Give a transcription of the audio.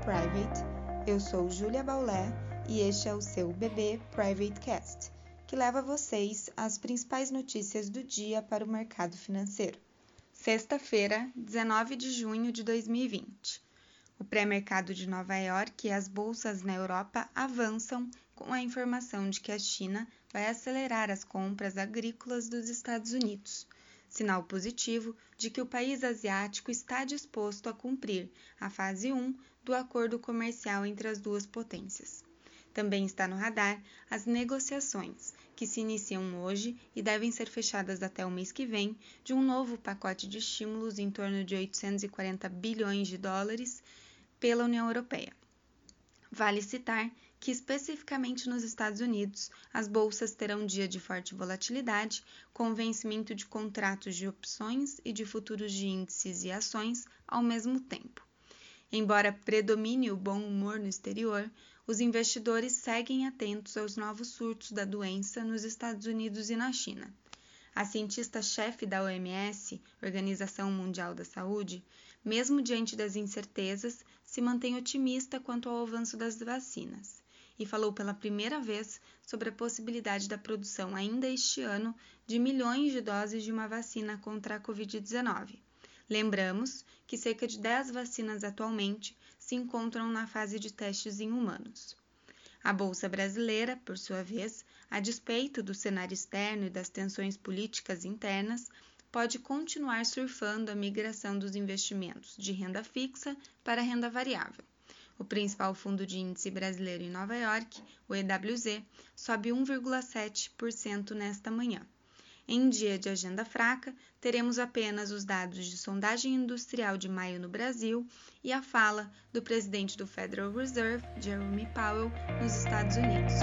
Private. Eu sou Julia Baulé e este é o seu BB Private Cast, que leva vocês as principais notícias do dia para o mercado financeiro. Sexta-feira, 19 de junho de 2020. O pré-mercado de Nova York e as bolsas na Europa avançam com a informação de que a China vai acelerar as compras agrícolas dos Estados Unidos sinal positivo de que o país asiático está disposto a cumprir a fase 1 do acordo comercial entre as duas potências. Também está no radar as negociações, que se iniciam hoje e devem ser fechadas até o mês que vem, de um novo pacote de estímulos em torno de 840 bilhões de dólares pela União Europeia. Vale citar que, especificamente nos Estados Unidos, as bolsas terão dia de forte volatilidade, com vencimento de contratos de opções e de futuros de índices e ações ao mesmo tempo. Embora predomine o bom humor no exterior, os investidores seguem atentos aos novos surtos da doença nos Estados Unidos e na China. A cientista-chefe da OMS, Organização Mundial da Saúde, mesmo diante das incertezas, se mantém otimista quanto ao avanço das vacinas e falou pela primeira vez sobre a possibilidade da produção ainda este ano de milhões de doses de uma vacina contra a Covid-19. Lembramos que cerca de 10 vacinas atualmente se encontram na fase de testes em humanos. A Bolsa Brasileira, por sua vez, a despeito do cenário externo e das tensões políticas internas, pode continuar surfando a migração dos investimentos de renda fixa para renda variável. O principal fundo de índice brasileiro em Nova York, o EWZ, sobe 1,7% nesta manhã. Em dia de agenda fraca, teremos apenas os dados de sondagem industrial de maio no Brasil e a fala do presidente do Federal Reserve, Jeremy Powell, nos Estados Unidos.